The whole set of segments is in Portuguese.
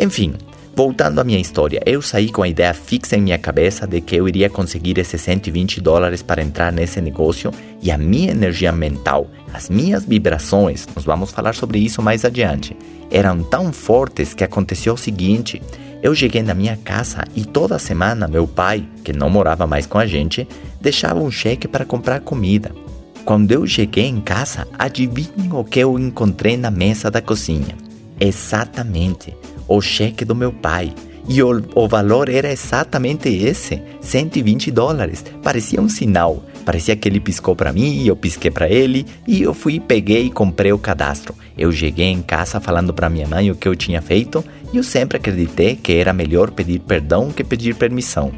Enfim, voltando à minha história, eu saí com a ideia fixa em minha cabeça de que eu iria conseguir esses 120 dólares para entrar nesse negócio e a minha energia mental, as minhas vibrações, nós vamos falar sobre isso mais adiante, eram tão fortes que aconteceu o seguinte: eu cheguei na minha casa e toda semana meu pai, que não morava mais com a gente, deixava um cheque para comprar comida. Quando eu cheguei em casa, adivinhem o que eu encontrei na mesa da cozinha? Exatamente, o cheque do meu pai. E o, o valor era exatamente esse, 120 dólares. Parecia um sinal. Parecia que ele piscou para mim, eu pisquei para ele e eu fui, peguei e comprei o cadastro. Eu cheguei em casa falando para minha mãe o que eu tinha feito e eu sempre acreditei que era melhor pedir perdão que pedir permissão.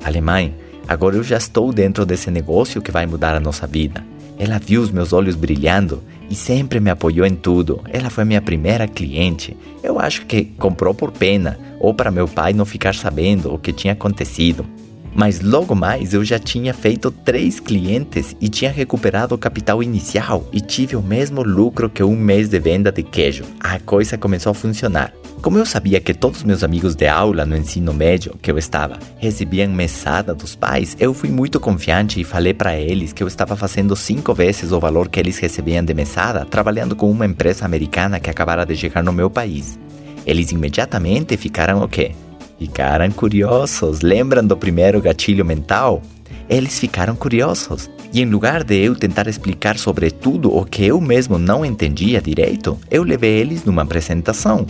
Falei, mãe, agora eu já estou dentro desse negócio que vai mudar a nossa vida. Ela viu os meus olhos brilhando e sempre me apoiou em tudo. Ela foi minha primeira cliente. Eu acho que comprou por pena ou para meu pai não ficar sabendo o que tinha acontecido. Mas logo mais eu já tinha feito três clientes e tinha recuperado o capital inicial e tive o mesmo lucro que um mês de venda de queijo. A coisa começou a funcionar. Como eu sabia que todos meus amigos de aula no ensino médio que eu estava recebiam mesada dos pais, eu fui muito confiante e falei para eles que eu estava fazendo cinco vezes o valor que eles recebiam de mesada trabalhando com uma empresa americana que acabara de chegar no meu país. Eles imediatamente ficaram o quê? Ficaram curiosos. Lembram do primeiro gatilho mental? Eles ficaram curiosos. E em lugar de eu tentar explicar sobre tudo o que eu mesmo não entendia direito, eu levei eles numa apresentação.